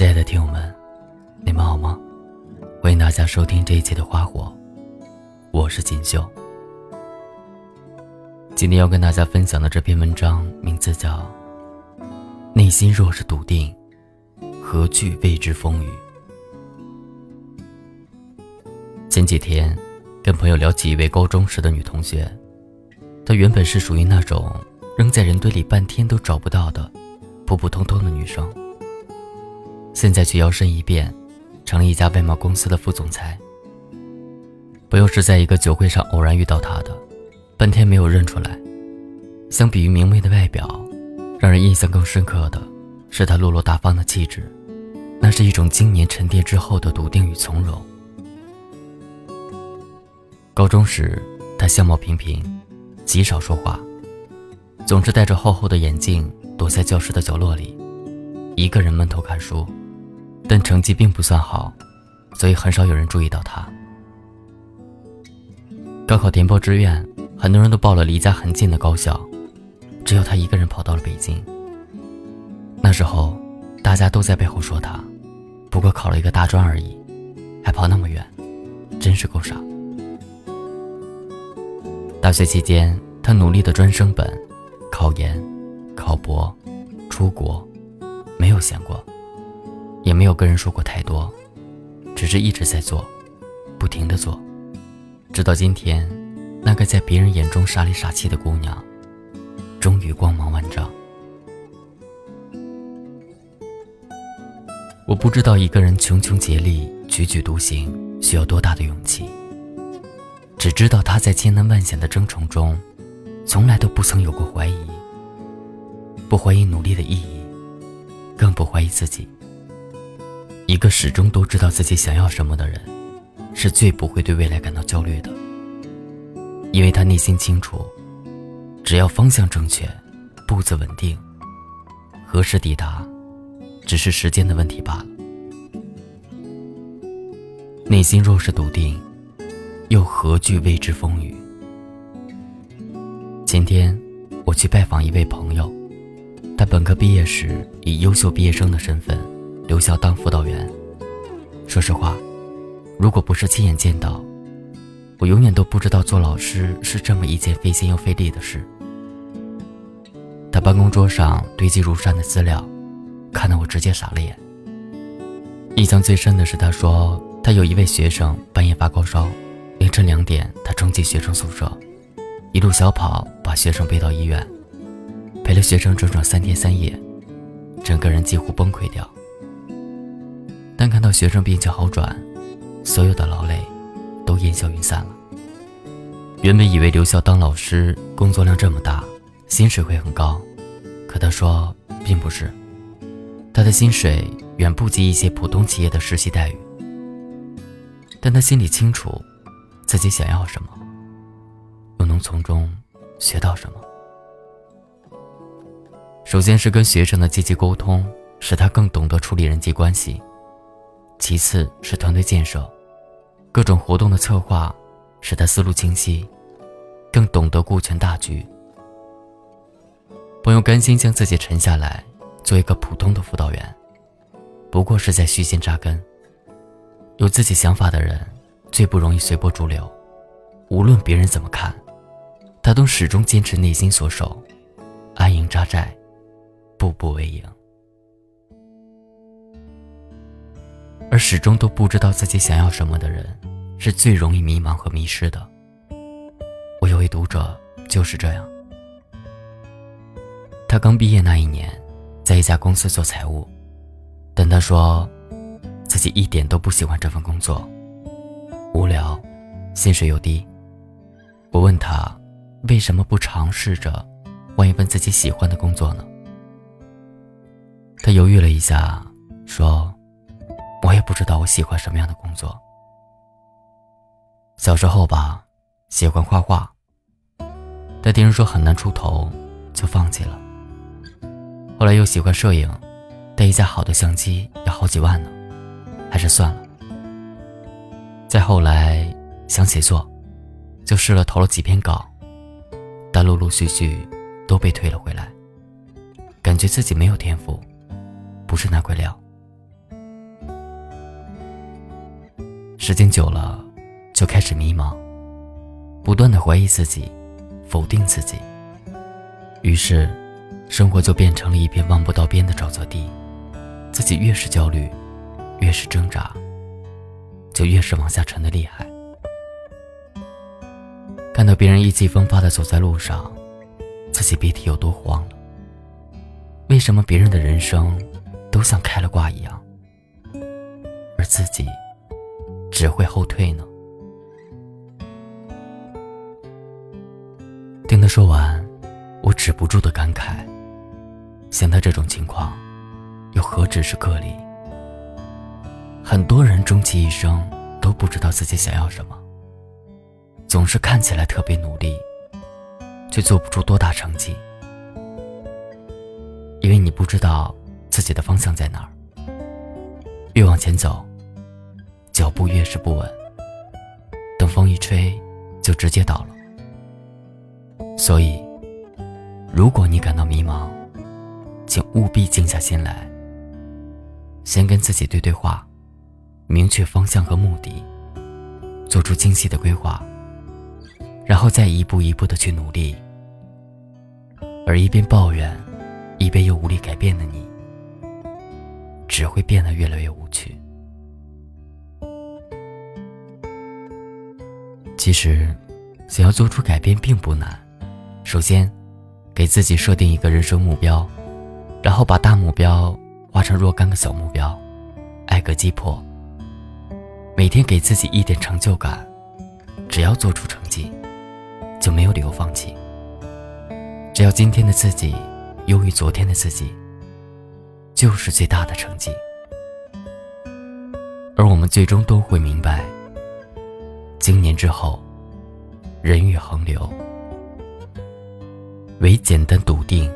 亲爱的听友们，你们好吗？欢迎大家收听这一期的《花火》，我是锦绣。今天要跟大家分享的这篇文章名字叫《内心若是笃定，何惧未知风雨》。前几天跟朋友聊起一位高中时的女同学，她原本是属于那种扔在人堆里半天都找不到的普普通通的女生。现在却摇身一变，成了一家外贸公司的副总裁。朋友是在一个酒会上偶然遇到他的，半天没有认出来。相比于明媚的外表，让人印象更深刻的是他落落大方的气质，那是一种经年沉淀之后的笃定与从容。高中时，他相貌平平，极少说话，总是戴着厚厚的眼镜，躲在教室的角落里，一个人闷头看书。但成绩并不算好，所以很少有人注意到他。高考填报志愿，很多人都报了离家很近的高校，只有他一个人跑到了北京。那时候，大家都在背后说他，不过考了一个大专而已，还跑那么远，真是够傻。大学期间，他努力的专升本、考研、考博、出国，没有闲过。也没有跟人说过太多，只是一直在做，不停的做，直到今天，那个在别人眼中傻里傻气的姑娘，终于光芒万丈。我不知道一个人穷穷竭力、踽踽独行需要多大的勇气，只知道他在千难万险的征程中，从来都不曾有过怀疑，不怀疑努力的意义，更不怀疑自己。一个始终都知道自己想要什么的人，是最不会对未来感到焦虑的，因为他内心清楚，只要方向正确，步子稳定，何时抵达，只是时间的问题罢了。内心若是笃定，又何惧未知风雨？前天我去拜访一位朋友，他本科毕业时以优秀毕业生的身份。留校当辅导员。说实话，如果不是亲眼见到，我永远都不知道做老师是这么一件费心又费力的事。他办公桌上堆积如山的资料，看得我直接傻了眼。印象最深的是，他说他有一位学生半夜发高烧，凌晨两点他冲进学生宿舍，一路小跑把学生背到医院，陪了学生整整三天三夜，整个人几乎崩溃掉。但看到学生病情好转，所有的劳累都烟消云散了。原本以为留校当老师工作量这么大，薪水会很高，可他说并不是，他的薪水远不及一些普通企业的实习待遇。但他心里清楚，自己想要什么，又能从中学到什么。首先是跟学生的积极沟通，使他更懂得处理人际关系。其次是团队建设，各种活动的策划，使他思路清晰，更懂得顾全大局。朋友甘心将自己沉下来，做一个普通的辅导员，不过是在虚心扎根。有自己想法的人，最不容易随波逐流，无论别人怎么看，他都始终坚持内心所守，安营扎寨，步步为营。而始终都不知道自己想要什么的人，是最容易迷茫和迷失的。我有位读者就是这样。他刚毕业那一年，在一家公司做财务，但他说，自己一点都不喜欢这份工作，无聊，薪水又低。我问他，为什么不尝试着换一份自己喜欢的工作呢？他犹豫了一下，说。我也不知道我喜欢什么样的工作。小时候吧，喜欢画画，但听人说很难出头，就放弃了。后来又喜欢摄影，但一架好的相机要好几万呢，还是算了。再后来想写作，就试了投了几篇稿，但陆陆续续都被退了回来，感觉自己没有天赋，不是那块料。时间久了，就开始迷茫，不断的怀疑自己，否定自己。于是，生活就变成了一片望不到边的沼泽地。自己越是焦虑，越是挣扎，就越是往下沉的厉害。看到别人意气风发的走在路上，自己别提有多慌了。为什么别人的人生都像开了挂一样，而自己只会后退呢？听他说完，我止不住的感慨：像他这种情况。又何止是个例？很多人终其一生都不知道自己想要什么，总是看起来特别努力，却做不出多大成绩。因为你不知道自己的方向在哪儿，越往前走，脚步越是不稳，等风一吹，就直接倒了。所以，如果你感到迷茫，请务必静下心来。先跟自己对对话，明确方向和目的，做出精细的规划，然后再一步一步的去努力。而一边抱怨，一边又无力改变的你，只会变得越来越无趣。其实，想要做出改变并不难，首先，给自己设定一个人生目标，然后把大目标。化成若干个小目标，挨个击破。每天给自己一点成就感，只要做出成绩，就没有理由放弃。只要今天的自己优于昨天的自己，就是最大的成绩。而我们最终都会明白，经年之后，人欲横流，唯简单笃定，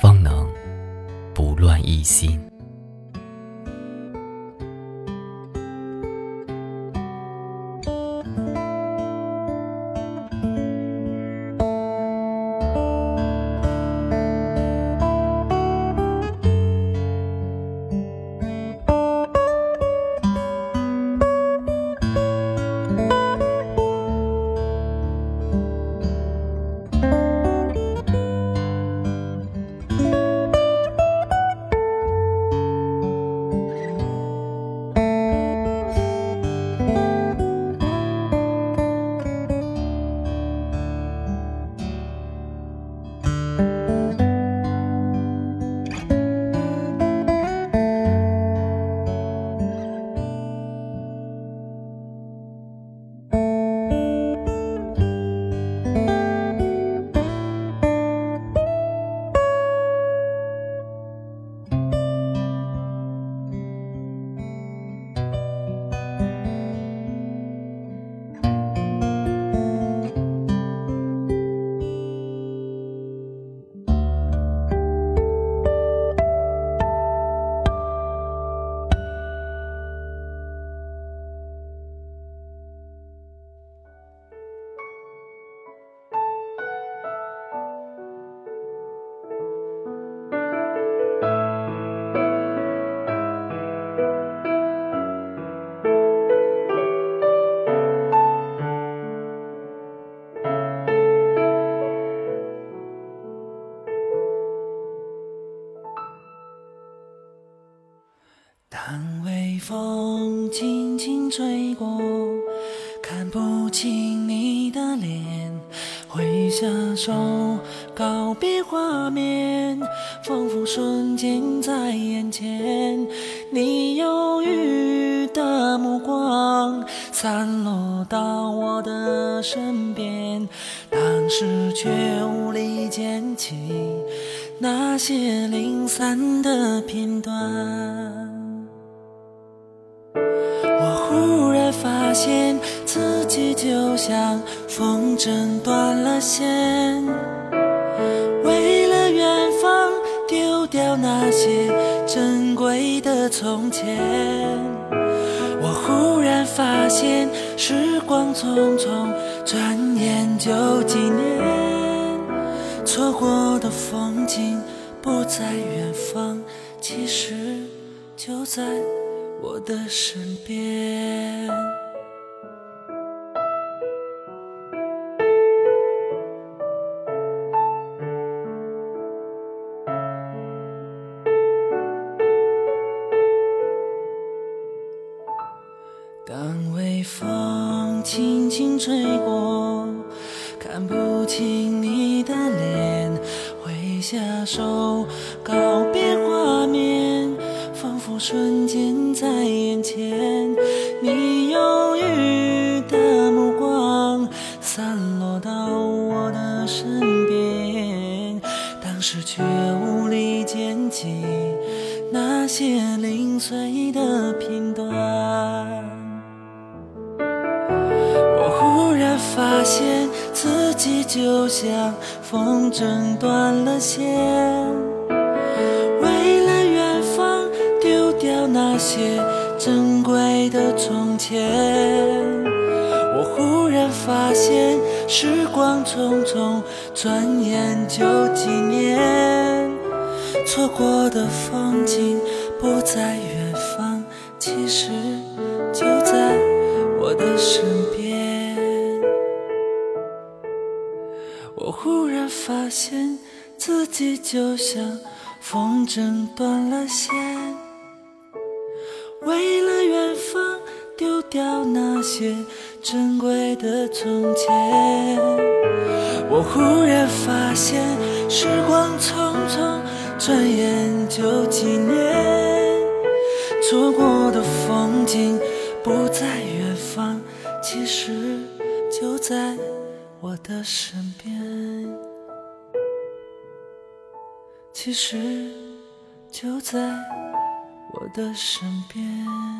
方能。不乱一心。瞬间在眼前。你忧郁的目光散落到我的身边，当时却无力捡起那些零散的片段。我忽然发现自己就像风筝断了线，些珍贵的从前。我忽然发现时光匆匆，转眼就几年，错过的风景不在远方，其实就在。我的身边。吹过，看不清你的脸，挥下手告别画面，仿佛瞬间在眼前。你忧郁的目光散落到我的身边，当时却无力捡起那些零碎的片段。己就像风筝断了线，为了远方丢掉那些珍贵的从前。我忽然发现时光匆匆，转眼就几年，错过的风景不在远方，其实发现自己就像风筝断了线，为了远方丢掉那些珍贵的从前。我忽然发现时光匆匆，转眼就几年，错过的风景不在远方，其实就在我的身边。其实就在我的身边。